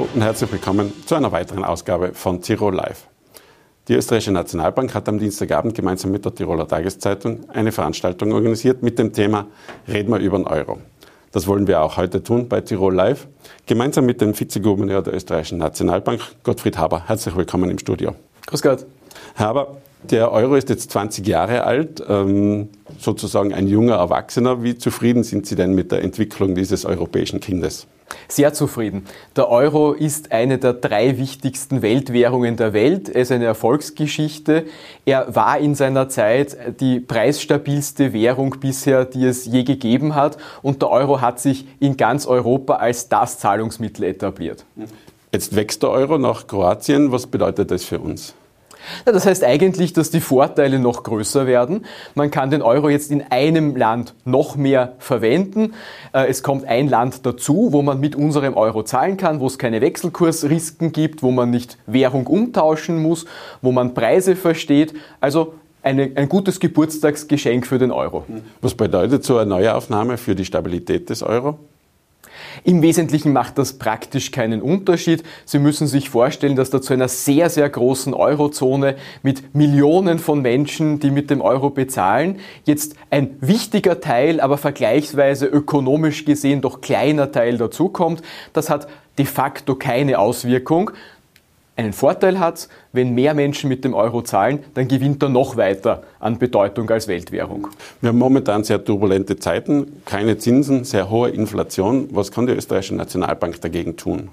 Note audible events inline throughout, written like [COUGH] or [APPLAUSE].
Hallo und herzlich willkommen zu einer weiteren Ausgabe von Tirol Live. Die Österreichische Nationalbank hat am Dienstagabend gemeinsam mit der Tiroler Tageszeitung eine Veranstaltung organisiert mit dem Thema Reden wir über den Euro. Das wollen wir auch heute tun bei Tirol Live, gemeinsam mit dem Vizegouverneur der Österreichischen Nationalbank, Gottfried Haber. Herzlich willkommen im Studio. Grüß Gott. Herr Haber, der Euro ist jetzt 20 Jahre alt, ähm, sozusagen ein junger Erwachsener. Wie zufrieden sind Sie denn mit der Entwicklung dieses europäischen Kindes? Sehr zufrieden. Der Euro ist eine der drei wichtigsten Weltwährungen der Welt. Er ist eine Erfolgsgeschichte. Er war in seiner Zeit die preisstabilste Währung bisher, die es je gegeben hat. Und der Euro hat sich in ganz Europa als das Zahlungsmittel etabliert. Jetzt wächst der Euro nach Kroatien. Was bedeutet das für uns? Das heißt eigentlich, dass die Vorteile noch größer werden. Man kann den Euro jetzt in einem Land noch mehr verwenden. Äh, es kommt ein Land dazu, wo man mit unserem Euro zahlen kann, wo es keine Wechselkursrisiken gibt, wo man nicht Währung umtauschen muss, wo man Preise versteht. Also eine, ein gutes Geburtstagsgeschenk für den Euro. Was bedeutet so eine Neuaufnahme für die Stabilität des Euro? Im Wesentlichen macht das praktisch keinen Unterschied. Sie müssen sich vorstellen, dass da zu einer sehr, sehr großen Eurozone mit Millionen von Menschen, die mit dem Euro bezahlen, jetzt ein wichtiger Teil, aber vergleichsweise ökonomisch gesehen doch kleiner Teil dazukommt. Das hat de facto keine Auswirkung einen Vorteil hat, wenn mehr Menschen mit dem Euro zahlen, dann gewinnt er noch weiter an Bedeutung als Weltwährung. Wir haben momentan sehr turbulente Zeiten, keine Zinsen, sehr hohe Inflation. Was kann die österreichische Nationalbank dagegen tun?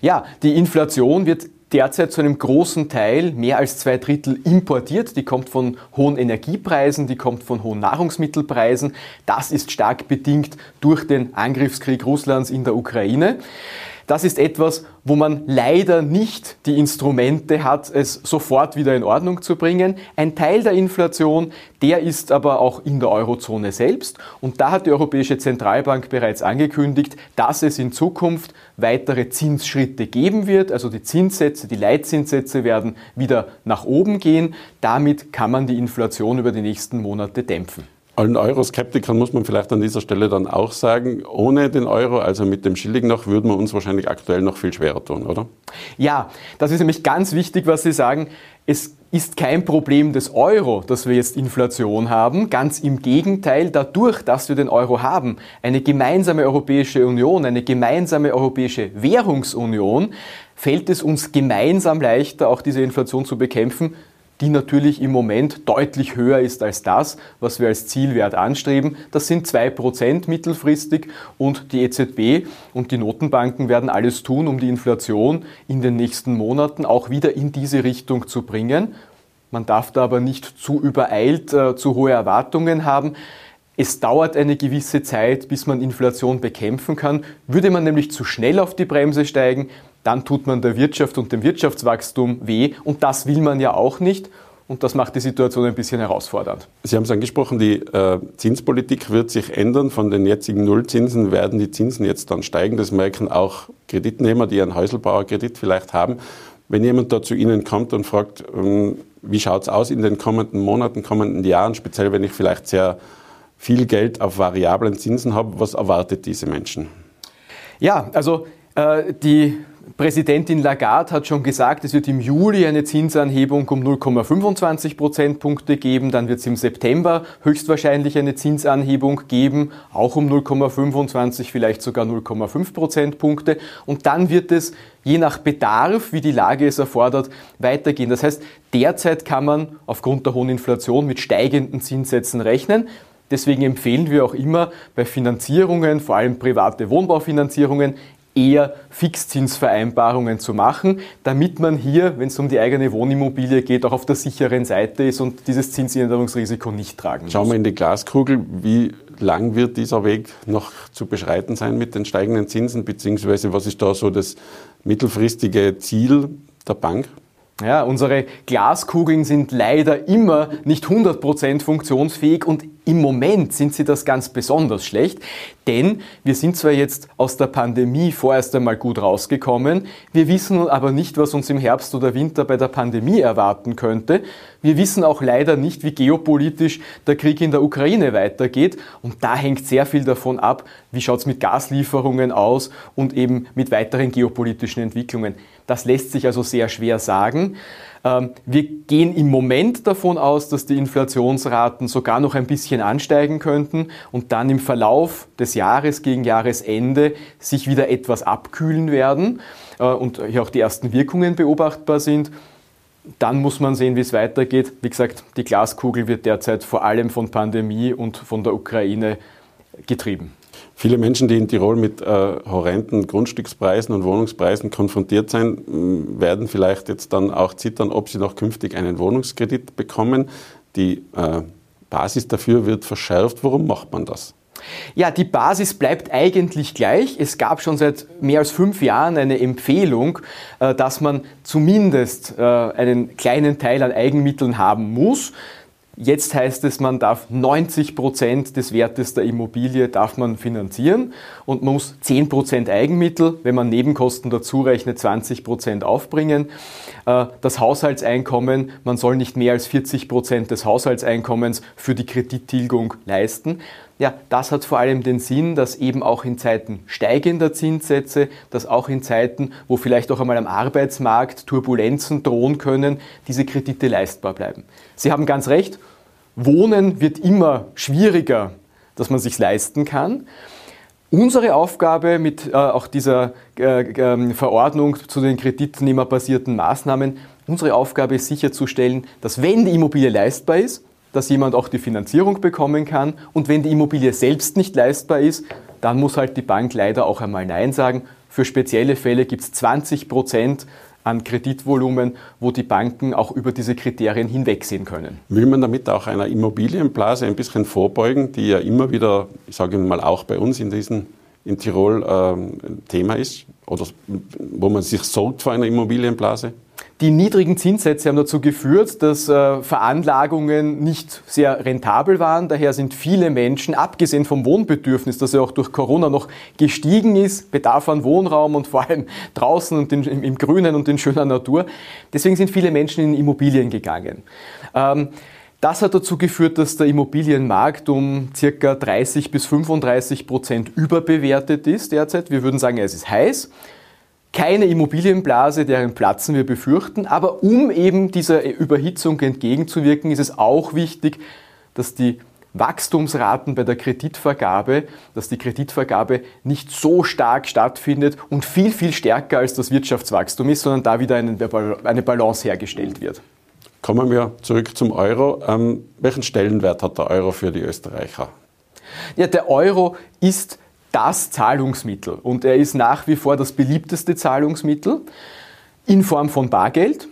Ja, die Inflation wird derzeit zu einem großen Teil, mehr als zwei Drittel, importiert. Die kommt von hohen Energiepreisen, die kommt von hohen Nahrungsmittelpreisen. Das ist stark bedingt durch den Angriffskrieg Russlands in der Ukraine. Das ist etwas, wo man leider nicht die Instrumente hat, es sofort wieder in Ordnung zu bringen. Ein Teil der Inflation, der ist aber auch in der Eurozone selbst. Und da hat die Europäische Zentralbank bereits angekündigt, dass es in Zukunft weitere Zinsschritte geben wird. Also die Zinssätze, die Leitzinssätze werden wieder nach oben gehen. Damit kann man die Inflation über die nächsten Monate dämpfen allen Euroskeptikern muss man vielleicht an dieser Stelle dann auch sagen, ohne den Euro, also mit dem Schilling noch, würden wir uns wahrscheinlich aktuell noch viel schwerer tun, oder? Ja, das ist nämlich ganz wichtig, was Sie sagen. Es ist kein Problem des Euro, dass wir jetzt Inflation haben. Ganz im Gegenteil, dadurch, dass wir den Euro haben, eine gemeinsame Europäische Union, eine gemeinsame Europäische Währungsunion, fällt es uns gemeinsam leichter, auch diese Inflation zu bekämpfen, die natürlich im Moment deutlich höher ist als das, was wir als Zielwert anstreben. Das sind zwei Prozent mittelfristig und die EZB und die Notenbanken werden alles tun, um die Inflation in den nächsten Monaten auch wieder in diese Richtung zu bringen. Man darf da aber nicht zu übereilt äh, zu hohe Erwartungen haben. Es dauert eine gewisse Zeit, bis man Inflation bekämpfen kann. Würde man nämlich zu schnell auf die Bremse steigen, dann tut man der Wirtschaft und dem Wirtschaftswachstum weh und das will man ja auch nicht. Und das macht die Situation ein bisschen herausfordernd. Sie haben es angesprochen, die äh, Zinspolitik wird sich ändern. Von den jetzigen Nullzinsen werden die Zinsen jetzt dann steigen. Das merken auch Kreditnehmer, die einen Häuselbauerkredit vielleicht haben. Wenn jemand da zu Ihnen kommt und fragt, ähm, wie schaut es aus in den kommenden Monaten, kommenden Jahren, speziell wenn ich vielleicht sehr viel Geld auf variablen Zinsen habe, was erwartet diese Menschen? Ja, also äh, die Präsidentin Lagarde hat schon gesagt, es wird im Juli eine Zinsanhebung um 0,25 Prozentpunkte geben. Dann wird es im September höchstwahrscheinlich eine Zinsanhebung geben, auch um 0,25, vielleicht sogar 0,5 Prozentpunkte. Und dann wird es je nach Bedarf, wie die Lage es erfordert, weitergehen. Das heißt, derzeit kann man aufgrund der hohen Inflation mit steigenden Zinssätzen rechnen. Deswegen empfehlen wir auch immer bei Finanzierungen, vor allem private Wohnbaufinanzierungen, eher Fixzinsvereinbarungen zu machen, damit man hier, wenn es um die eigene Wohnimmobilie geht, auch auf der sicheren Seite ist und dieses Zinsänderungsrisiko nicht tragen muss. Schauen wir in die Glaskugel, wie lang wird dieser Weg noch zu beschreiten sein mit den steigenden Zinsen, beziehungsweise was ist da so das mittelfristige Ziel der Bank? Ja, unsere Glaskugeln sind leider immer nicht 100% funktionsfähig und Im Moment sind sie das ganz besonders schlecht, denn wir sind zwar jetzt aus der Pandemie vorerst einmal gut rausgekommen, wir wissen aber nicht, was uns im Herbst oder Winter bei der Pandemie erwarten könnte. Wir wissen auch leider nicht, wie geopolitisch der Krieg in der Ukraine weitergeht und da hängt sehr viel davon ab, wie schaut es mit Gaslieferungen aus und eben mit weiteren geopolitischen Entwicklungen. Das lässt sich also sehr schwer sagen. Ähm, wir gehen im Moment davon aus, dass die Inflationsraten sogar noch ein bisschen ansteigen könnten und dann im Verlauf des Jahres gegen Jahresende sich wieder etwas abkühlen werden äh, und hier auch die ersten Wirkungen beobachtbar sind. Dann muss man sehen, wie es weitergeht. Wie gesagt, die Glaskugel wird derzeit vor allem von Pandemie und von der Ukraine getrieben. Viele Menschen, die in Tirol mit äh, horrenden Grundstückspreisen und Wohnungspreisen konfrontiert sind, werden vielleicht jetzt dann auch zittern, ob sie noch künftig einen Wohnungskredit bekommen. Die äh, Basis dafür wird verschärft. Warum macht man das? Ja, die Basis bleibt eigentlich gleich. Es gab schon seit mehr als fünf Jahren eine Empfehlung, äh, dass man zumindest äh, einen kleinen Teil an Eigenmitteln haben muss. Jetzt heißt es, man darf 90 Prozent des Wertes der Immobilie darf man finanzieren und muss 10 Prozent Eigenmittel, wenn man Nebenkosten dazu rechnet, 20 Prozent aufbringen. Äh, das Haushaltseinkommen, man soll nicht mehr als 40 Prozent des Haushaltseinkommens für die Kredittilgung leisten. Ja, das hat vor allem den Sinn, dass eben auch in Zeiten steigender Zinssätze, dass auch in Zeiten, wo vielleicht auch einmal am Arbeitsmarkt Turbulenzen drohen können, diese Kredite leistbar bleiben. Sie haben ganz recht, Wohnen wird immer schwieriger, dass man sich leisten kann. Unsere Aufgabe mit äh, auch dieser äh, äh, Verordnung zu den kreditnehmerbasierten Maßnahmen, unsere Aufgabe ist sicherzustellen, dass wenn die Immobilie leistbar ist, dass jemand auch die Finanzierung bekommen kann. Und wenn die Immobilie selbst nicht leistbar ist, dann muss halt die Bank leider auch einmal Nein sagen. Für spezielle Fälle gibt es 20 Prozent an Kreditvolumen, wo die Banken auch über diese Kriterien hinwegsehen können. Will man damit auch einer Immobilienblase ein bisschen vorbeugen, die ja immer wieder, ich sage mal auch bei uns in diesen in Tirol äh, Thema ist oder wo man sich sorgt vor einer Immobilienblase? Die niedrigen Zinssätze haben dazu geführt, dass äh, Veranlagungen nicht sehr rentabel waren. Daher sind viele Menschen, abgesehen vom Wohnbedürfnis, das ja auch durch Corona noch gestiegen ist, Bedarf an Wohnraum und vor allem draußen und im, Grünen und in schöner Natur, deswegen sind viele Menschen in Immobilien gegangen. Ähm, das hat dazu geführt, dass der Immobilienmarkt um circa 30 bis 35 Prozent überbewertet ist derzeit. Wir würden sagen, es ist heiß keine Immobilienblase, deren Platzen wir befürchten. Aber um eben dieser Überhitzung entgegenzuwirken, ist es auch wichtig, dass die Wachstumsraten bei der Kreditvergabe, dass die Kreditvergabe nicht so stark stattfindet und viel, viel stärker als das Wirtschaftswachstum ist, sondern da wieder eine Balance hergestellt wird. Kommen wir zurück zum Euro. Ähm, welchen Stellenwert hat der Euro für die Österreicher? Ja, der Euro ist das Zahlungsmittel und er ist nach wie vor das beliebteste Zahlungsmittel in Form von Bargeld.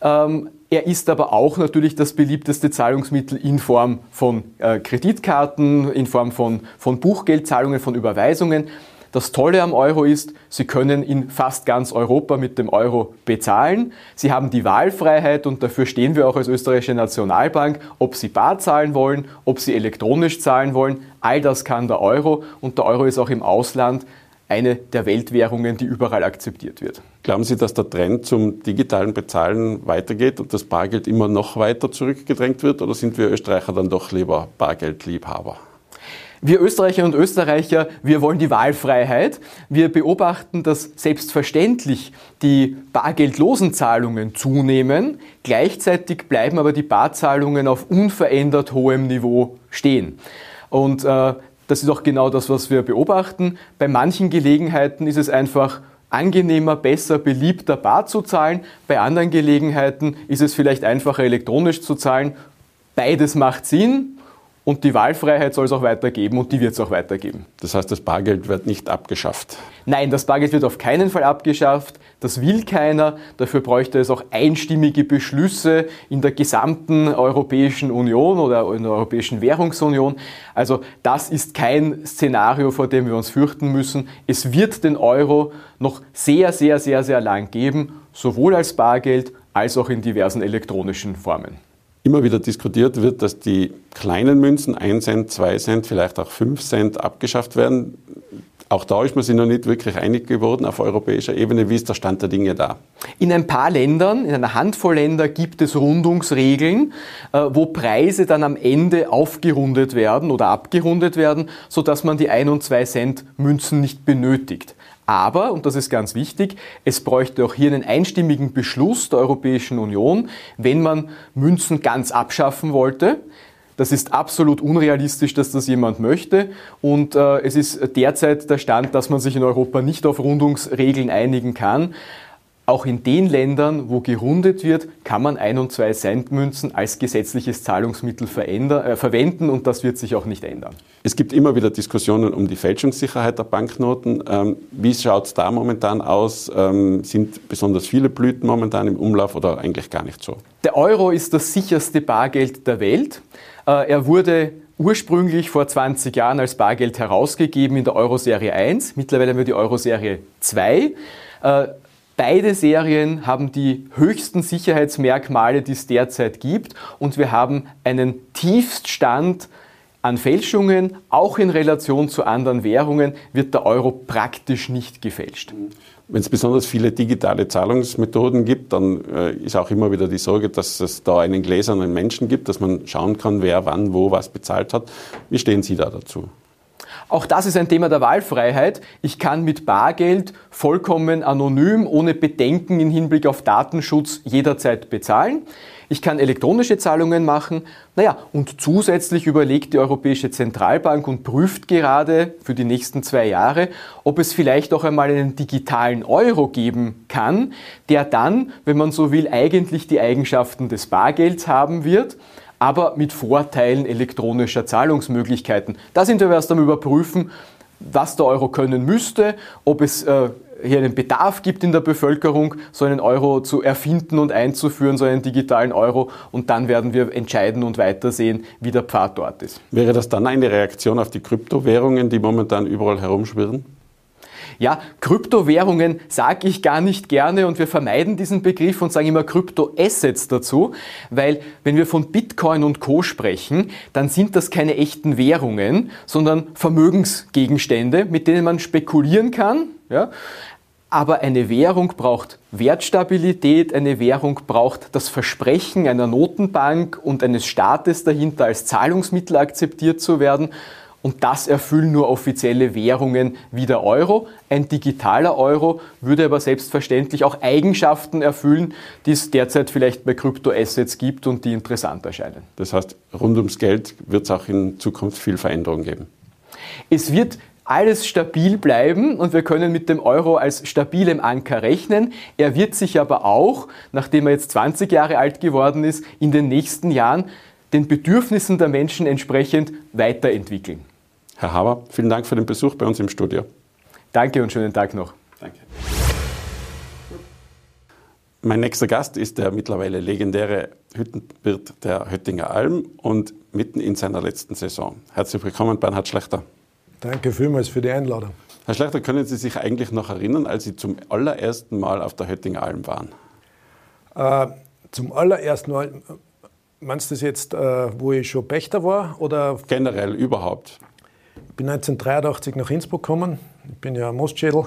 Ähm, er ist aber auch natürlich das beliebteste Zahlungsmittel in Form von äh, Kreditkarten, in Form von, von Buchgeldzahlungen, von Überweisungen. Das Tolle am Euro ist, Sie können in fast ganz Europa mit dem Euro bezahlen. Sie haben die Wahlfreiheit und dafür stehen wir auch als österreichische Nationalbank, ob Sie bar zahlen wollen, ob Sie elektronisch zahlen wollen. All das kann der Euro und der Euro ist auch im Ausland eine der Weltwährungen, die überall akzeptiert wird. Glauben Sie, dass der Trend zum digitalen Bezahlen weitergeht und das Bargeld immer noch weiter zurückgedrängt wird oder sind wir Österreicher dann doch lieber Bargeldliebhaber? Wir Österreicher und Österreicher, wir wollen die Wahlfreiheit. Wir beobachten, dass selbstverständlich die bargeldlosen Zahlungen zunehmen. Gleichzeitig bleiben aber die Barzahlungen auf unverändert hohem Niveau stehen. Und äh, das ist auch genau das, was wir beobachten. Bei manchen Gelegenheiten ist es einfach angenehmer, besser, beliebter bar zu zahlen. Bei anderen Gelegenheiten ist es vielleicht einfacher, elektronisch zu zahlen. Beides macht Sinn. Und die Wahlfreiheit soll es auch weitergeben und die wird es auch weitergeben. Das heißt, das Bargeld wird nicht abgeschafft? Nein, das Bargeld wird auf keinen Fall abgeschafft. Das will keiner. Dafür bräuchte es auch einstimmige Beschlüsse in der gesamten Europäischen Union oder in der Europäischen Währungsunion. Also das ist kein Szenario, vor dem wir uns fürchten müssen. Es wird den Euro noch sehr, sehr, sehr, sehr lang geben, sowohl als Bargeld als auch in diversen elektronischen Formen. Immer wieder diskutiert wird, dass die kleinen Münzen, 1 Cent, 2 Cent, vielleicht auch 5 Cent abgeschafft werden. Auch da ist man sich noch nicht wirklich einig geworden auf europäischer Ebene. Wie ist der Stand der Dinge da? In ein paar Ländern, in einer Handvoll Länder gibt es Rundungsregeln, äh, wo Preise dann am Ende aufgerundet werden oder abgerundet werden, sodass man die 1 und 2 Cent Münzen nicht benötigt. Aber, und das ist ganz wichtig, es bräuchte auch hier einen einstimmigen Beschluss der Europäischen Union, wenn man Münzen ganz abschaffen wollte. Das ist absolut unrealistisch, dass das jemand möchte. Und äh, es ist derzeit der Stand, dass man sich in Europa nicht auf Rundungsregeln einigen kann. Auch in den Ländern, wo gerundet wird, kann man ein und zwei Centmünzen als gesetzliches Zahlungsmittel äh, verwenden und das wird sich auch nicht ändern. Es gibt immer wieder Diskussionen um die Fälschungssicherheit der Banknoten. Ähm, wie schaut es da momentan aus? Ähm, sind besonders viele Blüten momentan im Umlauf oder eigentlich gar nicht so? Der Euro ist das sicherste Bargeld der Welt. Äh, er wurde ursprünglich vor 20 Jahren als Bargeld herausgegeben in der Euro-Serie 1. Mittlerweile haben wir die Euro-Serie 2. Beide Serien haben die höchsten Sicherheitsmerkmale, die es derzeit gibt und wir haben einen Tiefststand an Fälschungen, auch in Relation zu anderen Währungen, wird der Euro praktisch nicht gefälscht. Wenn es besonders viele digitale Zahlungsmethoden gibt, dann äh, ist auch immer wieder die Sorge, dass es da einen gläsernen Menschen gibt, dass man schauen kann, wer wann wo was bezahlt hat. Wie stehen Sie da dazu? Auch das ist ein Thema der Wahlfreiheit. Ich kann mit Bargeld vollkommen anonym, ohne Bedenken im Hinblick auf Datenschutz jederzeit bezahlen. Ich kann elektronische Zahlungen machen. Naja, und zusätzlich überlegt die Europäische Zentralbank und prüft gerade für die nächsten zwei Jahre, ob es vielleicht auch einmal einen digitalen Euro geben kann, der dann, wenn man so will, eigentlich die Eigenschaften des Bargelds haben wird aber mit Vorteilen elektronischer Zahlungsmöglichkeiten. Da sind wir erst am Überprüfen, was der Euro können müsste, ob es äh, hier einen Bedarf gibt in der Bevölkerung, so einen Euro zu erfinden und einzuführen, so einen digitalen Euro. Und dann werden wir entscheiden und weitersehen, wie der Pfad dort ist. Wäre das dann eine Reaktion auf die Kryptowährungen, die momentan überall herumschwirren? Ja, Kryptowährungen sage ich gar nicht gerne und wir vermeiden diesen Begriff und sagen immer Kryptoassets dazu, weil wenn wir von Bitcoin und Co sprechen, dann sind das keine echten Währungen, sondern Vermögensgegenstände, mit denen man spekulieren kann. Ja? Aber eine Währung braucht Wertstabilität, eine Währung braucht das Versprechen einer Notenbank und eines Staates dahinter als Zahlungsmittel akzeptiert zu werden. Und das erfüllen nur offizielle Währungen wie der Euro. Ein digitaler Euro würde aber selbstverständlich auch Eigenschaften erfüllen, die es derzeit vielleicht bei Kryptoassets gibt und die interessant erscheinen. Das heißt, rund ums Geld wird es auch in Zukunft viel Veränderung geben. Es wird alles stabil bleiben und wir können mit dem Euro als stabilem Anker rechnen. Er wird sich aber auch, nachdem er jetzt 20 Jahre alt geworden ist, in den nächsten Jahren den Bedürfnissen der Menschen entsprechend weiterentwickeln. Herr Haber, vielen Dank für den Besuch bei uns im Studio. Danke und schönen Tag noch. Danke. Mein nächster Gast ist der mittlerweile legendäre Hüttenwirt der Höttinger Alm und mitten in seiner letzten Saison. Herzlich willkommen, Bernhard Schlechter. Danke vielmals für die Einladung. Herr Schlechter, können Sie sich eigentlich noch erinnern, als Sie zum allerersten Mal auf der Höttinger Alm waren? Äh, zum allerersten Mal, meinst du das jetzt, äh, wo ich schon Pächter war? Oder? Generell, überhaupt bin 1983 nach Innsbruck gekommen. Ich bin ja Mostschädel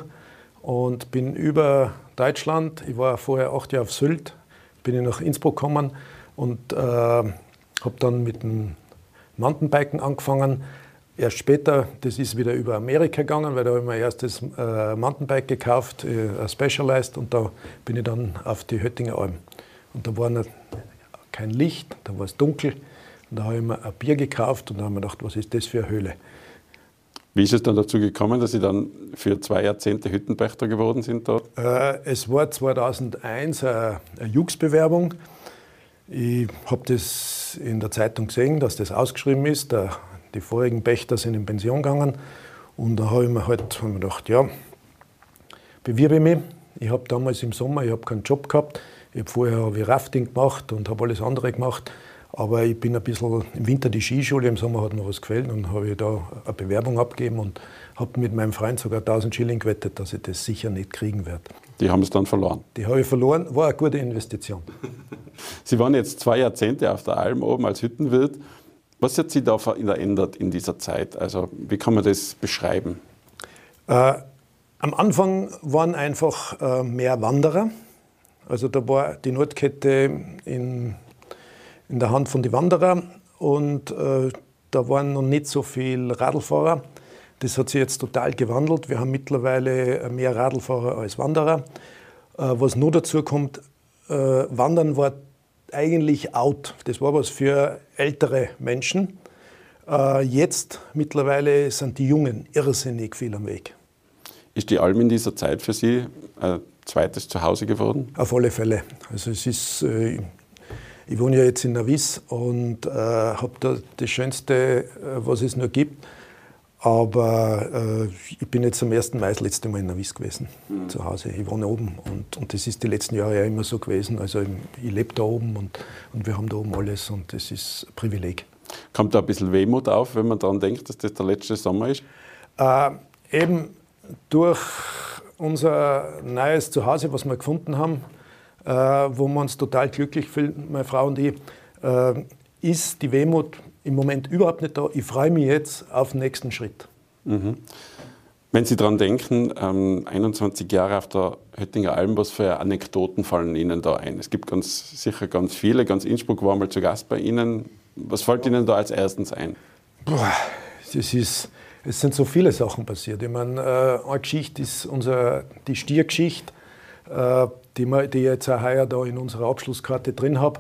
und bin über Deutschland, ich war vorher acht Jahre auf Sylt, bin ich nach Innsbruck gekommen und äh, habe dann mit dem Mountainbiken angefangen. Erst später, das ist wieder über Amerika gegangen, weil da habe ich mein erstes äh, Mountainbike gekauft, äh, Specialized, und da bin ich dann auf die Höttinger Alm. Und da war noch kein Licht, da war es dunkel. Und da habe ich mir ein Bier gekauft und da habe ich mir gedacht, was ist das für eine Höhle? Wie ist es dann dazu gekommen, dass Sie dann für zwei Jahrzehnte Hüttenpächter geworden sind dort? Äh, es war 2001 eine, eine Jux-Bewerbung. Ich habe das in der Zeitung gesehen, dass das ausgeschrieben ist. Der, die vorigen Pächter sind in Pension gegangen. Und da habe ich mir halt hab mir gedacht, ja, bewirbe ich mich. Ich habe damals im Sommer, ich habe keinen Job gehabt. Ich habe vorher hab ich Rafting gemacht und habe alles andere gemacht. Aber ich bin ein bisschen im Winter die Skischule, im Sommer hat mir was gefällt und habe da eine Bewerbung abgegeben und habe mit meinem Freund sogar 1000 Schilling gewettet, dass ich das sicher nicht kriegen werde. Die haben es dann verloren? Die habe ich verloren, war eine gute Investition. [LAUGHS] Sie waren jetzt zwei Jahrzehnte auf der Alm oben als Hüttenwirt. Was hat sich da verändert in dieser Zeit? Also wie kann man das beschreiben? Äh, am Anfang waren einfach äh, mehr Wanderer. Also da war die Nordkette in, in der Hand von den Wanderern und äh, da waren noch nicht so viele Radlfahrer. Das hat sich jetzt total gewandelt. Wir haben mittlerweile mehr Radlfahrer als Wanderer. Äh, was nur dazu kommt, äh, Wandern war eigentlich out. Das war was für ältere Menschen. Äh, jetzt mittlerweile sind die Jungen irrsinnig viel am Weg. Ist die Alm in dieser Zeit für Sie ein zweites Zuhause geworden? Auf alle Fälle. Also es ist, äh, ich wohne ja jetzt in Navis und äh, habe da das Schönste, äh, was es nur gibt. Aber äh, ich bin jetzt am 1. Mai das letzte Mal in Navis gewesen, mhm. zu Hause. Ich wohne oben und, und das ist die letzten Jahre ja immer so gewesen. Also ich, ich lebe da oben und, und wir haben da oben alles und das ist ein Privileg. Kommt da ein bisschen Wehmut auf, wenn man daran denkt, dass das der letzte Sommer ist? Äh, eben, durch unser neues Zuhause, was wir gefunden haben, äh, wo wir uns total glücklich fühlen, meine Frau und ich, äh, ist die Wehmut im Moment überhaupt nicht da. Ich freue mich jetzt auf den nächsten Schritt. Mhm. Wenn Sie daran denken, ähm, 21 Jahre auf der Höttinger Alm, was für Anekdoten fallen Ihnen da ein? Es gibt ganz sicher ganz viele. Ganz Innsbruck war mal zu Gast bei Ihnen. Was fällt Ihnen da als erstens ein? Boah, das ist, es sind so viele Sachen passiert. Ich meine, äh, eine Geschichte ist unser, die Stiergeschichte, äh, die, ich jetzt auch heuer da in unserer Abschlusskarte drin habe,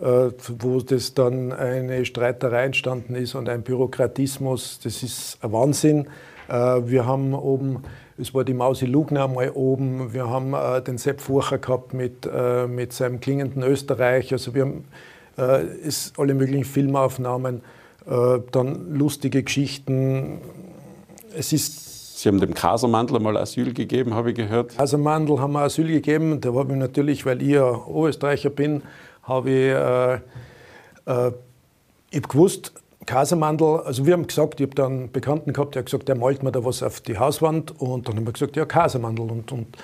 äh, wo das dann eine Streiterei entstanden ist und ein Bürokratismus. Das ist ein Wahnsinn. Wir haben oben, es war die Mausi Lugner mal oben, wir haben den Sepp Furcher gehabt mit, mit seinem klingenden Österreich. Also wir haben alle möglichen Filmaufnahmen dann lustige Geschichten. Es ist Sie haben dem Kasermandl mal Asyl gegeben, habe ich gehört. Kasermandl haben wir Asyl gegeben. Da habe ich natürlich, weil ich ja Oberösterreicher bin, habe ich, äh, äh, ich hab gewusst, Kasermandl, also wir haben gesagt, ich habe da einen Bekannten gehabt, der hat gesagt, der malt mir da was auf die Hauswand und dann haben wir gesagt, ja, Kasermandl. Und, und,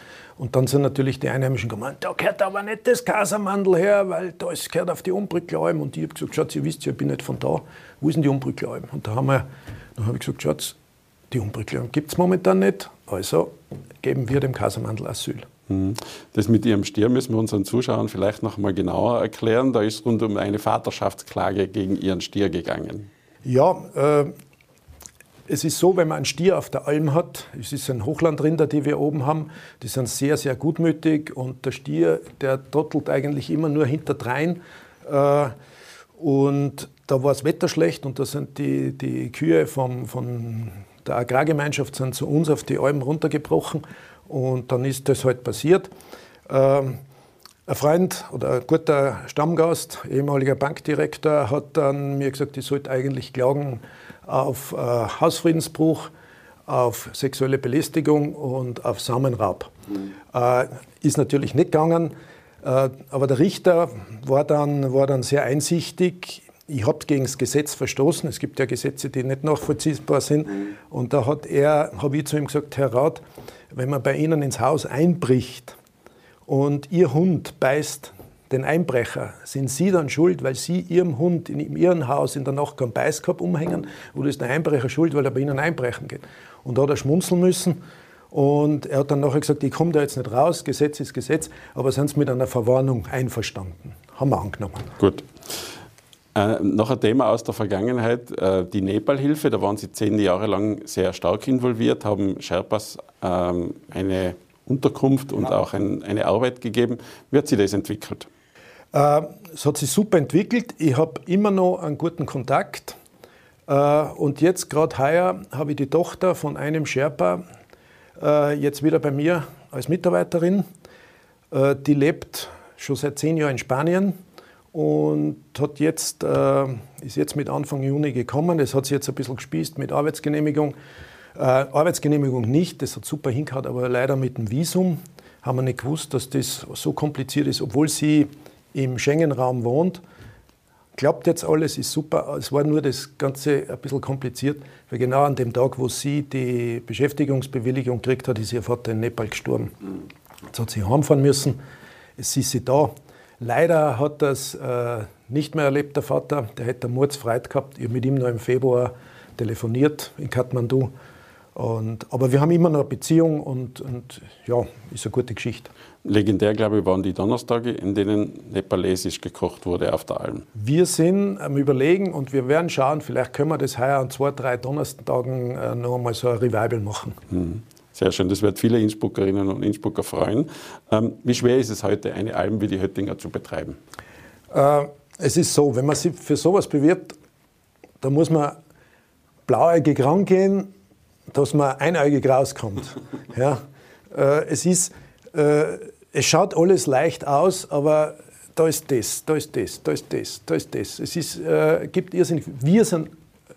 und dann sind natürlich die Einheimischen gemeint, da gehört aber nicht das Kasermandl her, weil da ist, gehört auf die Umbrücklealm. Und ich habe gesagt, Schatz, ihr wisst ja, ich bin nicht von da wo ist denn die Umbrücklealm? Und da haben wir, dann habe ich gesagt, Schatz, die Umbrücklealm gibt es momentan nicht, also geben wir dem Kasermandel Asyl. Mhm. Das mit Ihrem Stier müssen wir unseren Zuschauern vielleicht noch mal genauer erklären. Da ist rund um eine Vaterschaftsklage gegen Ihren Stier gegangen. Ja, äh, es ist so, wenn man einen Stier auf der Alm hat, es ist ein Hochlandrinder, die wir oben haben, die sind sehr, sehr gutmütig und der Stier, der trottelt eigentlich immer nur hinterdrein. Äh, und da war das Wetter schlecht und da sind die, die Kühe vom, von der Agrargemeinschaft sind zu uns auf die Alpen runtergebrochen und dann ist das halt passiert. Ähm, ein Freund oder ein guter Stammgast, ehemaliger Bankdirektor, hat dann mir gesagt, ich sollte eigentlich klagen auf äh, Hausfriedensbruch, auf sexuelle Belästigung und auf Samenraub. Mhm. Äh, ist natürlich nicht gegangen, äh, aber der Richter war dann, war dann sehr einsichtig ich habe gegen das Gesetz verstoßen. Es gibt ja Gesetze, die nicht nachvollziehbar sind. Und da hat er, habe ich zu ihm gesagt, Herr Rath, wenn man bei Ihnen ins Haus einbricht und Ihr Hund beißt den Einbrecher, sind Sie dann schuld, weil Sie Ihrem Hund in Ihrem Haus in der Nacht keinen Beißkorb umhängen? Oder ist der Einbrecher schuld, weil er bei Ihnen einbrechen geht? Und da hat er schmunzeln müssen. Und er hat dann nachher gesagt, ich komme da jetzt nicht raus, Gesetz ist Gesetz, aber sind Sie mit einer Verwarnung einverstanden? Haben wir angenommen. Gut. Äh, noch ein Thema aus der Vergangenheit, äh, die Nepal-Hilfe, da waren Sie zehn Jahre lang sehr stark involviert, haben Sherpas ähm, eine Unterkunft und auch ein, eine Arbeit gegeben. Wie hat sich das entwickelt? Äh, es hat sich super entwickelt. Ich habe immer noch einen guten Kontakt. Äh, und jetzt, gerade heuer, habe ich die Tochter von einem Sherpa äh, jetzt wieder bei mir als Mitarbeiterin. Die lebt schon seit zehn Jahren in Spanien und hat jetzt, ist jetzt mit Anfang Juni gekommen. Es hat sich jetzt ein bisschen gespießt mit Arbeitsgenehmigung. Arbeitsgenehmigung nicht, das hat super hingehauen, aber leider mit dem Visum haben wir nicht gewusst, dass das so kompliziert ist, obwohl sie im Schengen-Raum wohnt. Klappt jetzt alles, ist super. Es war nur das Ganze ein bisschen kompliziert, weil genau an dem Tag, wo sie die Beschäftigungsbewilligung gekriegt hat, ist ihr Vater in Nepal gestorben. Jetzt hat sie heimfahren müssen. Es ist sie da. Leider hat das äh, nicht mehr erlebt, der Vater. Der hätte Mordsfreit gehabt. Ich habe mit ihm noch im Februar telefoniert in Kathmandu. Und, aber wir haben immer noch eine Beziehung und, und ja, ist eine gute Geschichte. Legendär, glaube ich, waren die Donnerstage, in denen nepalesisch gekocht wurde auf der Alm. Wir sind am Überlegen und wir werden schauen, vielleicht können wir das heuer an zwei, drei Donnerstagen äh, noch einmal so ein Revival machen. Mhm. Sehr schön, das wird viele Innsbruckerinnen und Innsbrucker freuen. Ähm, wie schwer ist es heute, eine Alm wie die Höttinger zu betreiben? Äh, es ist so, wenn man sich für sowas bewirbt, da muss man blauäugig rangehen, dass man einäugig rauskommt. [LAUGHS] ja. Äh, es, ist, äh, es schaut alles leicht aus, aber da ist das, da ist das, da ist das, da ist das. Es ist, äh, gibt irrsinnig, wir sind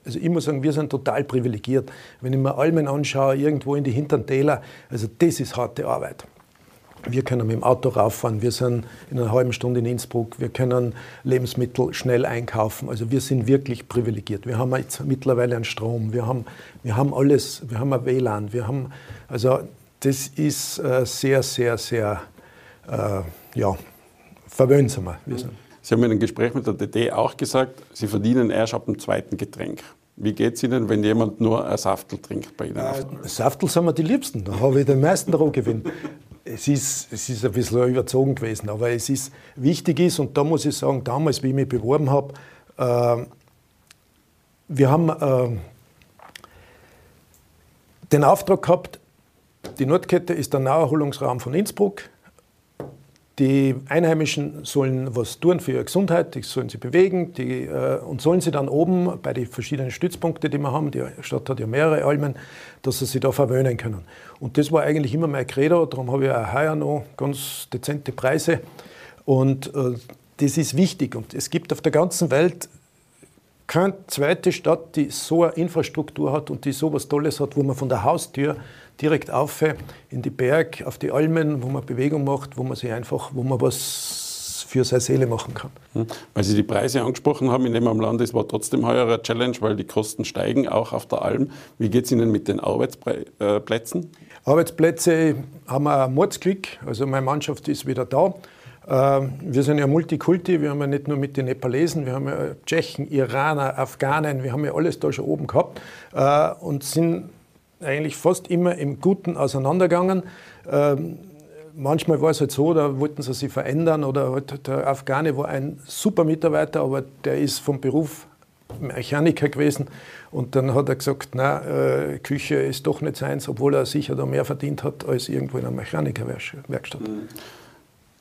also ich muss sagen, wir sind total privilegiert. Wenn ich mir Almen anschaue, irgendwo in die hinteren Täler, also das ist harte Arbeit. Wir können mit dem Auto rauffahren, wir sind in einer halben Stunde in Innsbruck, wir können Lebensmittel schnell einkaufen. Also wir sind wirklich privilegiert. Wir haben jetzt mittlerweile einen Strom, wir haben, wir haben alles, wir haben ein WLAN, wir haben, also das ist äh, sehr, sehr, sehr, äh, ja, verwöhnt sind wir. wir sind. Sie haben in einem Gespräch mit der DD auch gesagt, Sie verdienen erst ab dem zweiten Getränk. Wie geht es Ihnen, wenn jemand nur ein Saftel trinkt bei Ihnen? Äh, Saftel sind wir die Liebsten, da habe ich den meisten Rohgewinn. Es ist, es ist ein bisschen überzogen gewesen, aber es ist wichtig ist, und da muss ich sagen, damals, wie ich mich beworben habe, äh, wir haben äh, den Auftrag gehabt, die Nordkette ist der Naherholungsraum von Innsbruck. Die Einheimischen sollen was tun für ihre Gesundheit, die sollen sich bewegen die, äh, und sollen sie dann oben bei den verschiedenen Stützpunkten, die wir haben, die Stadt hat ja mehrere Almen, dass sie sich da verwöhnen können. Und das war eigentlich immer mein Credo, darum habe ich auch heuer noch ganz dezente Preise. Und äh, das ist wichtig. Und es gibt auf der ganzen Welt keine zweite Stadt, die so eine Infrastruktur hat und die so was Tolles hat, wo man von der Haustür direkt auf in die Berg, auf die Almen, wo man Bewegung macht, wo man sich einfach, wo man was für seine Seele machen kann. Hm. Weil Sie die Preise angesprochen haben, in dem am Land, es war trotzdem heuer eine Challenge, weil die Kosten steigen, auch auf der Alm. Wie geht es Ihnen mit den Arbeitsplätzen? Arbeitsplätze haben wir Mordsglück, also meine Mannschaft ist wieder da. Ähm, wir sind ja Multikulti, wir haben ja nicht nur mit den Nepalesen, wir haben ja Tschechen, Iraner, Afghanen, wir haben ja alles da schon oben gehabt äh, und sind eigentlich fast immer im Guten auseinandergegangen. Ähm, manchmal war es halt so, da wollten sie sich verändern oder halt der Afghane war ein super Mitarbeiter, aber der ist vom Beruf Mechaniker gewesen und dann hat er gesagt, na, äh, Küche ist doch nicht seins, obwohl er sicher da mehr verdient hat als irgendwo in einer Mechanikerwerkstatt. Mhm.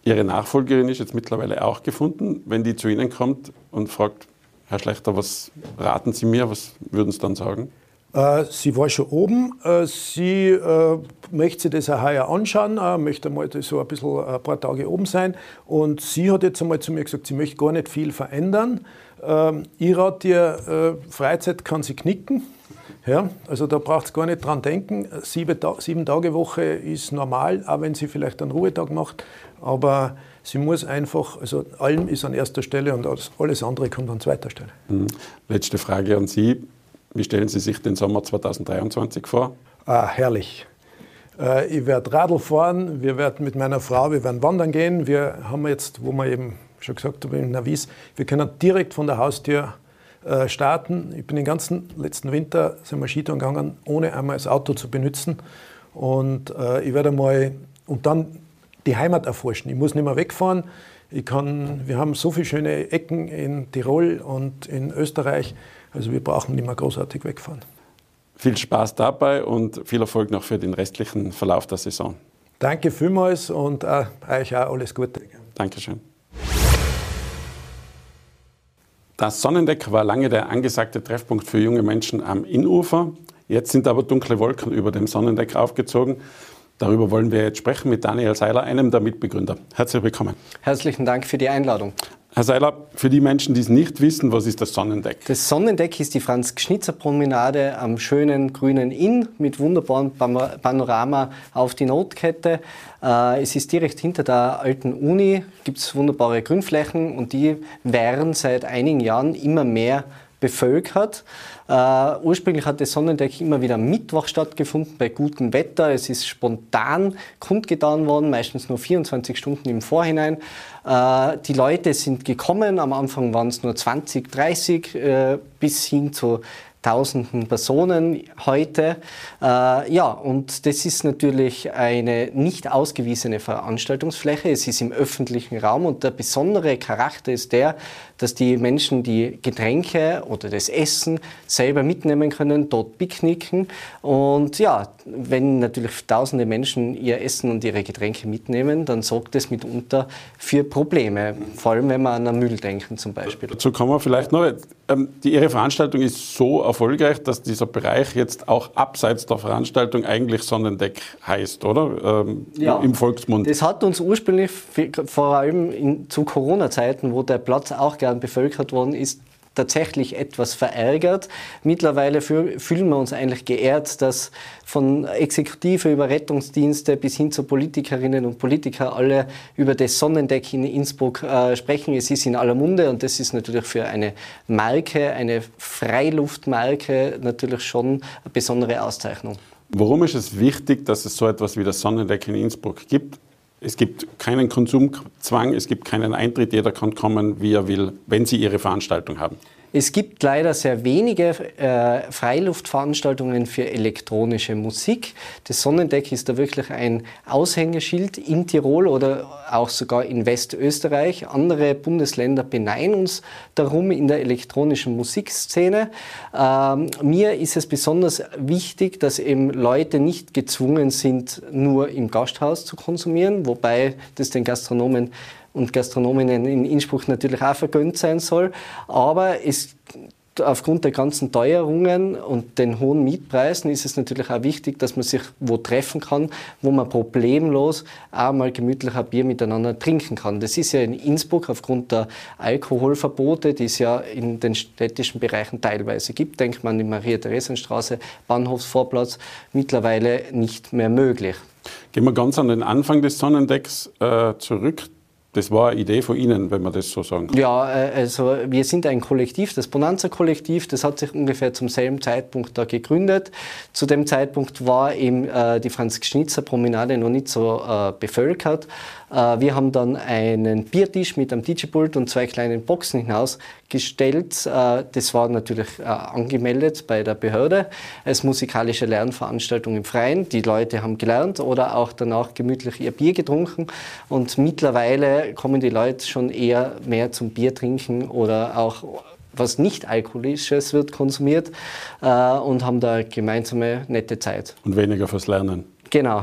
Ihre Nachfolgerin ist jetzt mittlerweile auch gefunden. Wenn die zu Ihnen kommt und fragt, Herr Schlechter, was raten Sie mir, was würden Sie dann sagen? Äh, sie war schon oben. Äh, sie äh, möchte sich das auch heuer anschauen, möchte mal so ein bisschen ein paar Tage oben sein. Und sie hat jetzt einmal zu mir gesagt, sie möchte gar nicht viel verändern. Ähm, ich rate ihr, Freizeit kann sie knicken. Ja, also da braucht es gar nicht dran denken. Sieben, sieben Tage Woche ist normal, auch wenn sie vielleicht einen Ruhetag macht. Aber sie muss einfach, also allem ist an erster Stelle und alles andere kommt an zweiter Stelle. Mhm. Letzte Frage an Sie. Wie stellen Sie sich den Sommer 2023 vor? Ah, herrlich. Äh, ich werde Radl fahren, wir werden mit meiner Frau, wir werden wandern gehen. Wir haben jetzt, wo wir eben schon gesagt haben, in Navis, wir können direkt von der Haustür äh, starten. Ich bin den ganzen letzten Winter sind wir Skitouren gegangen, ohne einmal das Auto zu benutzen. Und äh, ich werde mal und dann die Heimat erforschen. Ich muss nicht mehr wegfahren. Ich kann, wir haben so viele schöne Ecken in Tirol und in Österreich. Also wir brauchen nicht mehr großartig wegfahren. Viel Spaß dabei und viel Erfolg noch für den restlichen Verlauf der Saison. Danke vielmals und äh, euch auch alles Gute. Dankeschön. Das Sonnendeck war lange der angesagte Treffpunkt für junge Menschen am Innufer. Jetzt sind aber dunkle Wolken über dem Sonnendeck aufgezogen. Darüber wollen wir jetzt sprechen mit Daniel Seiler, einem der Mitbegründer. Herzlich willkommen. Herzlichen Dank für die Einladung. Herr Seiler, für die Menschen, die es nicht wissen, was ist das Sonnendeck? Das Sonnendeck ist die Franz-Gschnitzer-Promenade am schönen grünen Inn mit wunderbarem Panorama auf die Notkette. Äh, es ist direkt hinter der alten Uni, gibt es wunderbare Grünflächen und die werden seit einigen Jahren immer mehr bevölkert. Uh, ursprünglich hat das Sonnendeck immer wieder am Mittwoch stattgefunden, bei gutem Wetter. Es ist spontan kundgetan worden, meistens nur 24 Stunden im Vorhinein. Uh, die Leute sind gekommen, am Anfang waren es nur 20, 30, uh, bis hin zu tausenden Personen heute. Äh, ja, und das ist natürlich eine nicht ausgewiesene Veranstaltungsfläche. Es ist im öffentlichen Raum und der besondere Charakter ist der, dass die Menschen die Getränke oder das Essen selber mitnehmen können, dort picknicken. Und ja, wenn natürlich tausende Menschen ihr Essen und ihre Getränke mitnehmen, dann sorgt das mitunter für Probleme. Vor allem, wenn wir an den Müll denken zum Beispiel. Dazu kommen wir vielleicht noch. Ähm, die, Ihre Veranstaltung ist so erfolgreich, dass dieser Bereich jetzt auch abseits der Veranstaltung eigentlich Sonnendeck heißt, oder? Ähm, ja, Im Volksmund. Das hat uns ursprünglich, vor allem in, zu Corona-Zeiten, wo der Platz auch gern bevölkert worden ist, tatsächlich etwas verärgert. Mittlerweile fühlen wir uns eigentlich geehrt, dass von Exekutive über Rettungsdienste bis hin zu Politikerinnen und Politiker alle über das Sonnendeck in Innsbruck äh, sprechen. Es ist in aller Munde und das ist natürlich für eine Marke, eine Freiluftmarke natürlich schon eine besondere Auszeichnung. Warum ist es wichtig, dass es so etwas wie das Sonnendeck in Innsbruck gibt? Es gibt keinen Konsumzwang, es gibt keinen Eintritt, jeder kann kommen, wie er will, wenn Sie Ihre Veranstaltung haben. Es gibt leider sehr wenige äh, Freiluftveranstaltungen für elektronische Musik. Das Sonnendeck ist da wirklich ein Aushängeschild in Tirol oder auch sogar in Westösterreich. Andere Bundesländer beneiden uns darum in der elektronischen Musikszene. Ähm, mir ist es besonders wichtig, dass eben Leute nicht gezwungen sind, nur im Gasthaus zu konsumieren, wobei das den Gastronomen und Gastronominnen in Innsbruck natürlich auch vergönnt sein soll. Aber es aufgrund der ganzen Teuerungen und den hohen Mietpreisen ist es natürlich auch wichtig, dass man sich wo treffen kann, wo man problemlos auch mal gemütlich ein Bier miteinander trinken kann. Das ist ja in Innsbruck aufgrund der Alkoholverbote, die es ja in den städtischen Bereichen teilweise gibt, denkt man die Maria-Theresien-Straße, Bahnhofsvorplatz, mittlerweile nicht mehr möglich. Gehen wir ganz an den Anfang des Sonnendecks äh, zurück. Das war eine Idee von Ihnen, wenn man das so sagen kann. Ja, äh, also wir sind ein Kollektiv, das Bonanza-Kollektiv, das hat sich ungefähr zum selben Zeitpunkt da gegründet. Zu dem Zeitpunkt war eben äh, die Franz-Schnitzer-Promenade noch nicht so äh, bevölkert. Äh, wir haben dann einen Biertisch mit einem DJ-Pult und zwei kleinen Boxen hinausgestellt. Äh, das war natürlich äh, angemeldet bei der Behörde als musikalische Lernveranstaltung im Freien. Die Leute haben gelernt oder auch danach gemütlich ihr Bier getrunken. Und mittlerweile kommen die Leute schon eher mehr zum Bier trinken oder auch was nicht alkoholisches wird konsumiert und haben da gemeinsame nette Zeit. Und weniger fürs Lernen. Genau.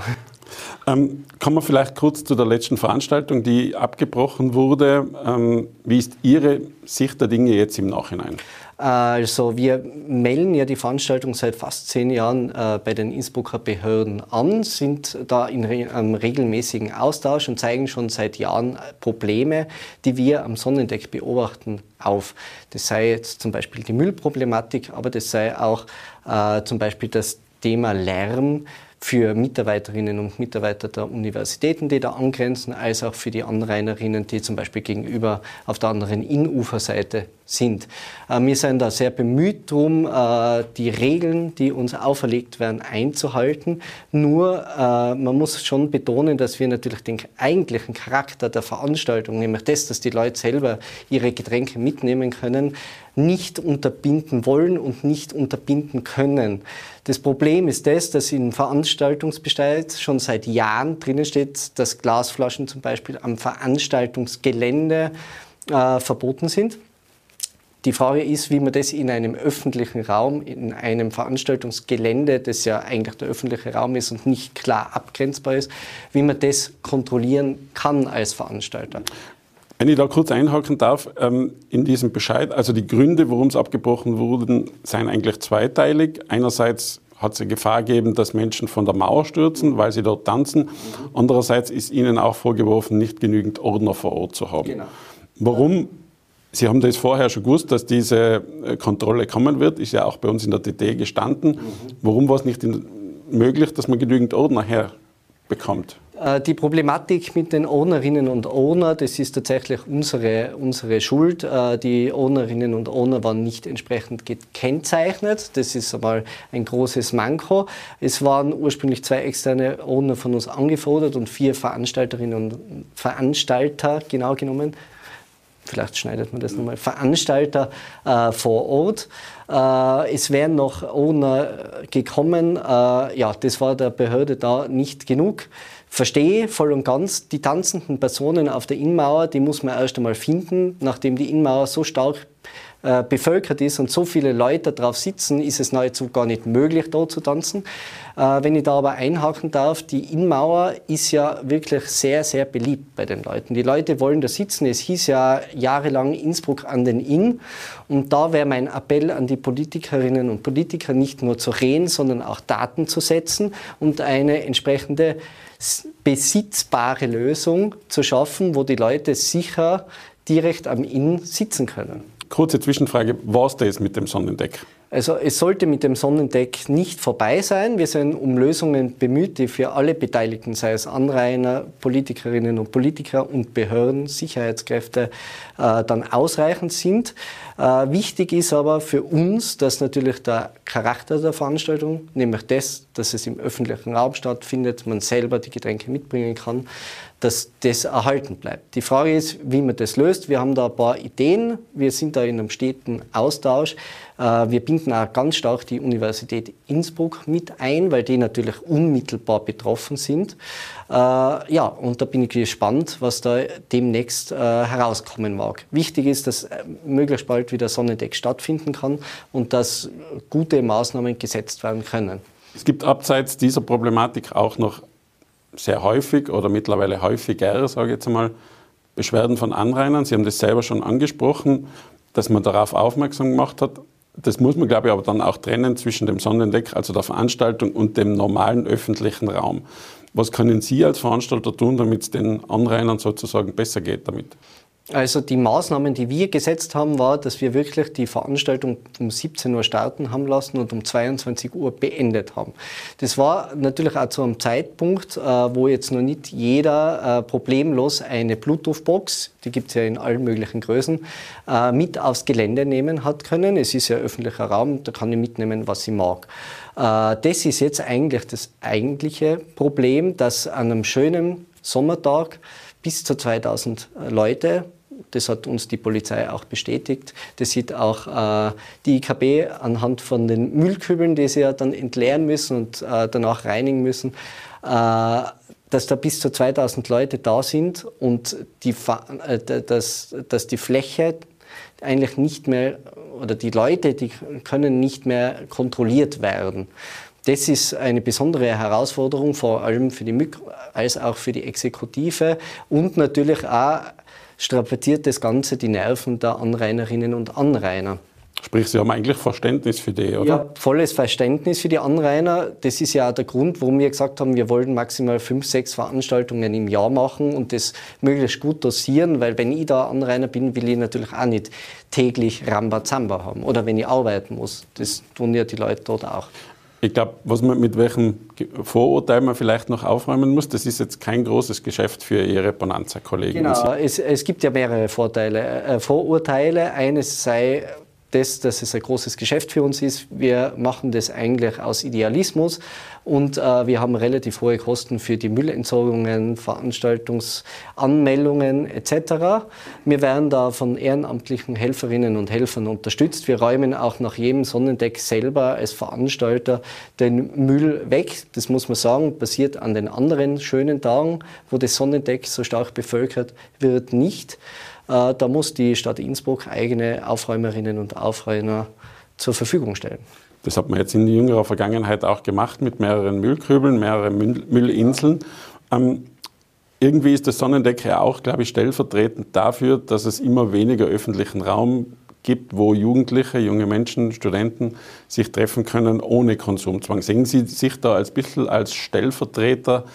Ähm, kommen wir vielleicht kurz zu der letzten Veranstaltung, die abgebrochen wurde. Ähm, wie ist Ihre Sicht der Dinge jetzt im Nachhinein? Also wir melden ja die Veranstaltung seit fast zehn Jahren äh, bei den Innsbrucker Behörden an, sind da in einem regelmäßigen Austausch und zeigen schon seit Jahren Probleme, die wir am Sonnendeck beobachten, auf. Das sei jetzt zum Beispiel die Müllproblematik, aber das sei auch äh, zum Beispiel das Thema Lärm für Mitarbeiterinnen und Mitarbeiter der Universitäten, die da angrenzen, als auch für die Anrainerinnen, die zum Beispiel gegenüber auf der anderen Innuferseite sind. Äh, wir sind da sehr bemüht darum, äh, die Regeln, die uns auferlegt werden, einzuhalten. Nur äh, man muss schon betonen, dass wir natürlich den eigentlichen Charakter der Veranstaltung, nämlich das, dass die Leute selber ihre Getränke mitnehmen können, nicht unterbinden wollen und nicht unterbinden können. Das Problem ist das, dass in Veranstaltungsbescheid schon seit Jahren drinnen steht, dass Glasflaschen zum Beispiel am Veranstaltungsgelände äh, verboten sind. Die Frage ist, wie man das in einem öffentlichen Raum, in einem Veranstaltungsgelände, das ja eigentlich der öffentliche Raum ist und nicht klar abgrenzbar ist, wie man das kontrollieren kann als Veranstalter. Wenn ich da kurz einhaken darf, ähm, in diesem Bescheid, also die Gründe, warum es abgebrochen wurde, seien eigentlich zweiteilig. Einerseits hat es eine Gefahr gegeben, dass Menschen von der Mauer stürzen, weil sie dort tanzen. Andererseits ist ihnen auch vorgeworfen, nicht genügend Ordner vor Ort zu haben. Genau. Warum? Sie haben das vorher schon gewusst, dass diese äh, Kontrolle kommen wird, ist ja auch bei uns in der TT gestanden. Mhm. Warum war es nicht möglich, dass man genügend Ordner herbekommt? Äh, die Problematik mit den Ownerinnen und Owner, das ist tatsächlich unsere, unsere Schuld. Äh, die Ownerinnen und Owner waren nicht entsprechend gekennzeichnet. Das ist einmal ein großes Manko. Es waren ursprünglich zwei externe Owner von uns angefordert und vier Veranstalterinnen und Veranstalter, genau genommen, vielleicht schneidet man das nochmal, Veranstalter äh, vor Ort. Äh, es wären noch Owner gekommen. Äh, ja, das war der Behörde da nicht genug. Verstehe voll und ganz, die tanzenden Personen auf der Innenmauer, die muss man erst einmal finden, nachdem die Innenmauer so stark äh, bevölkert ist und so viele Leute drauf sitzen, ist es nahezu gar nicht möglich, dort zu tanzen. Äh, wenn ich da aber einhaken darf, die Innenmauer ist ja wirklich sehr, sehr beliebt bei den Leuten. Die Leute wollen da sitzen. Es hieß ja jahrelang Innsbruck an den Inn. Und da wäre mein Appell an die Politikerinnen und Politiker, nicht nur zu reden, sondern auch Daten zu setzen und eine entsprechende besitzbare Lösung zu schaffen, wo die Leute sicher direkt am Inn sitzen können. Kurze Zwischenfrage, was das mit dem Sonnendeck? Also es sollte mit dem Sonnendeck nicht vorbei sein. Wir sind um Lösungen bemüht, die für alle Beteiligten, sei es Anrainer, Politikerinnen und Politiker und Behörden, Sicherheitskräfte, äh, dann ausreichend sind. Äh, wichtig ist aber für uns, dass natürlich der Charakter der Veranstaltung, nämlich das, dass es im öffentlichen Raum stattfindet, man selber die Getränke mitbringen kann, dass das erhalten bleibt. Die Frage ist, wie man das löst. Wir haben da ein paar Ideen. Wir sind da in einem steten Austausch. Äh, wir binden auch ganz stark die Universität Innsbruck mit ein, weil die natürlich unmittelbar betroffen sind. Äh, ja, und da bin ich gespannt, was da demnächst äh, herauskommen mag. Wichtig ist, dass möglichst bald wieder Sonnendeck stattfinden kann und dass gute Maßnahmen gesetzt werden können. Es gibt abseits dieser Problematik auch noch sehr häufig oder mittlerweile häufiger, sage ich jetzt einmal, Beschwerden von Anrainern. Sie haben das selber schon angesprochen, dass man darauf aufmerksam gemacht hat. Das muss man, glaube ich, aber dann auch trennen zwischen dem Sonnendeck, also der Veranstaltung, und dem normalen öffentlichen Raum. Was können Sie als Veranstalter tun, damit es den Anrainern sozusagen besser geht damit? Also die Maßnahmen, die wir gesetzt haben, war, dass wir wirklich die Veranstaltung um 17 Uhr starten haben lassen und um 22 Uhr beendet haben. Das war natürlich auch zu einem Zeitpunkt, äh, wo jetzt noch nicht jeder äh, problemlos eine Bluetooth-Box, die gibt es ja in allen möglichen Größen, äh, mit aufs Gelände nehmen hat können. Es ist ja öffentlicher Raum, da kann ich mitnehmen, was ich mag. Das ist jetzt eigentlich das eigentliche Problem, dass an einem schönen Sommertag bis zu 2000 Leute das hat uns die Polizei auch bestätigt. Das sieht auch äh, die IKB anhand von den Müllkübeln, die sie ja dann entleeren müssen und äh, danach reinigen müssen, äh, dass da bis zu 2000 Leute da sind und die, äh, dass, dass die Fläche eigentlich nicht mehr, oder die Leute, die können nicht mehr kontrolliert werden. Das ist eine besondere Herausforderung, vor allem für die MÜG als auch für die Exekutive und natürlich auch strapaziert das Ganze die Nerven der Anrainerinnen und Anrainer. Sprich, Sie haben eigentlich Verständnis für die, oder? Ja, volles Verständnis für die Anrainer. Das ist ja auch der Grund, warum wir gesagt haben, wir wollen maximal fünf, sechs Veranstaltungen im Jahr machen und das möglichst gut dosieren, weil wenn ich da Anrainer bin, will ich natürlich auch nicht täglich Rambazamba haben. Oder wenn ich arbeiten muss. Das tun ja die Leute dort auch. Ich glaube, was man mit welchem Vorurteil man vielleicht noch aufräumen muss, das ist jetzt kein großes Geschäft für Ihre Bonanza-Kollegen. Genau, es, es, gibt ja mehrere Vorteile, äh, Vorurteile. Eines sei das, dass es ein großes Geschäft für uns ist. Wir machen das eigentlich aus Idealismus und äh, wir haben relativ hohe Kosten für die Müllentsorgungen, Veranstaltungsanmeldungen etc. Wir werden da von ehrenamtlichen Helferinnen und Helfern unterstützt. Wir räumen auch nach jedem Sonnendeck selber als Veranstalter den Müll weg. Das muss man sagen, passiert an den anderen schönen Tagen, wo das Sonnendeck so stark bevölkert wird, nicht. Äh, da muss die Stadt Innsbruck eigene Aufräumerinnen und Aufräumer zur Verfügung stellen. Das hat man jetzt in jüngerer Vergangenheit auch gemacht mit mehreren Müllkrübeln, mehreren Müllinseln. Ähm, irgendwie ist das Sonnendeck auch, glaube ich, stellvertretend dafür, dass es immer weniger öffentlichen Raum gibt, wo Jugendliche, junge Menschen, Studenten sich treffen können ohne Konsumzwang. Sehen Sie sich da als bisschen als Stellvertreter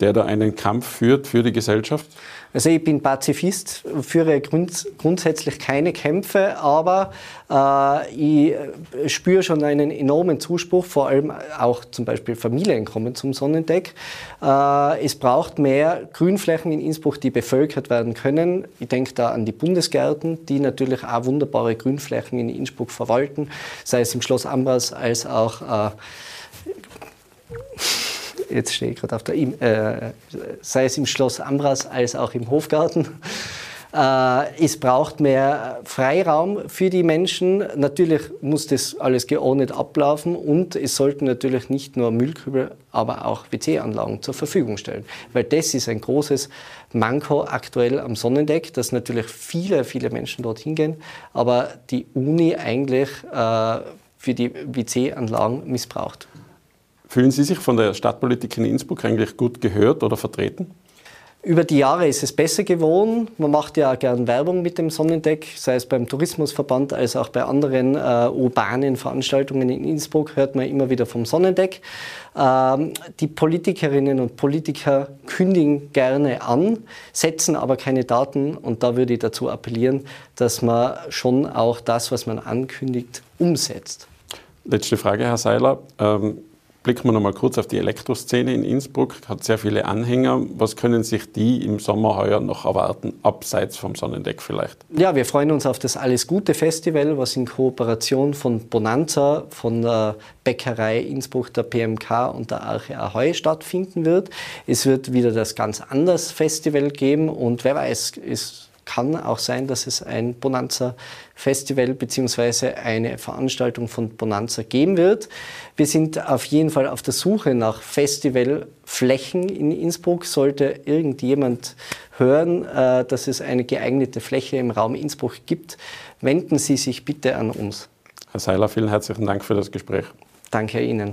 der da einen Kampf führt für die Gesellschaft? Also ich bin Pazifist, führe grund, grundsätzlich keine Kämpfe, aber äh, ich spüre schon einen enormen Zuspruch, vor allem auch zum Beispiel Familien kommen zum Sonnendeck. Äh, es braucht mehr Grünflächen in Innsbruck, die bevölkert werden können. Ich denke da an die Bundesgärten, die natürlich auch wunderbare Grünflächen in Innsbruck verwalten, sei es im Schloss Ambras als auch äh, jetzt stehe ich gerade auf der, äh, sei es im Schloss Ambras als auch im Hofgarten. Äh, es braucht mehr Freiraum für die Menschen. Natürlich muss das alles geordnet ablaufen und es sollten natürlich nicht nur Müllkübel, aber auch WC-Anlagen zur Verfügung stellen. Weil das ist ein großes Manko aktuell am Sonnendeck, dass natürlich viele, viele Menschen dorthin gehen, aber die Uni eigentlich äh, für die WC-Anlagen missbraucht. Fühlen Sie sich von der Stadtpolitik in Innsbruck eigentlich gut gehört oder vertreten? Über die Jahre ist es besser geworden. Man macht ja auch gern Werbung mit dem Sonnendeck, sei es beim Tourismusverband als auch bei anderen äh, urbanen Veranstaltungen in Innsbruck hört man immer wieder vom Sonnendeck. Ähm, die Politikerinnen und Politiker kündigen gerne an, setzen aber keine Daten und da würde ich dazu appellieren, dass man schon auch das, was man ankündigt, umsetzt. Letzte Frage, Herr Seiler. Ähm Blicken wir noch mal kurz auf die Elektroszene in Innsbruck. Hat sehr viele Anhänger. Was können sich die im Sommer heuer noch erwarten, abseits vom Sonnendeck vielleicht? Ja, wir freuen uns auf das Alles Gute Festival, was in Kooperation von Bonanza, von der Bäckerei Innsbruck, der PMK und der Arche Ahoi stattfinden wird. Es wird wieder das ganz anders Festival geben und wer weiß, es kann auch sein, dass es ein Bonanza Festival bzw. eine Veranstaltung von Bonanza geben wird. Wir sind auf jeden Fall auf der Suche nach Festivalflächen in Innsbruck. Sollte irgendjemand hören, äh, dass es eine geeignete Fläche im Raum Innsbruck gibt, wenden Sie sich bitte an uns. Herr Seiler, vielen herzlichen Dank für das Gespräch. Danke Ihnen.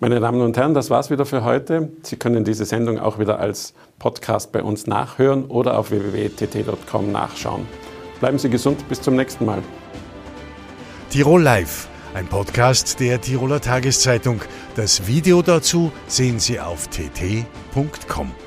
Meine Damen und Herren, das war's wieder für heute. Sie können diese Sendung auch wieder als Podcast bei uns nachhören oder auf www.tt.com nachschauen. Bleiben Sie gesund, bis zum nächsten Mal. Tirol Live, ein Podcast der Tiroler Tageszeitung. Das Video dazu sehen Sie auf tt.com.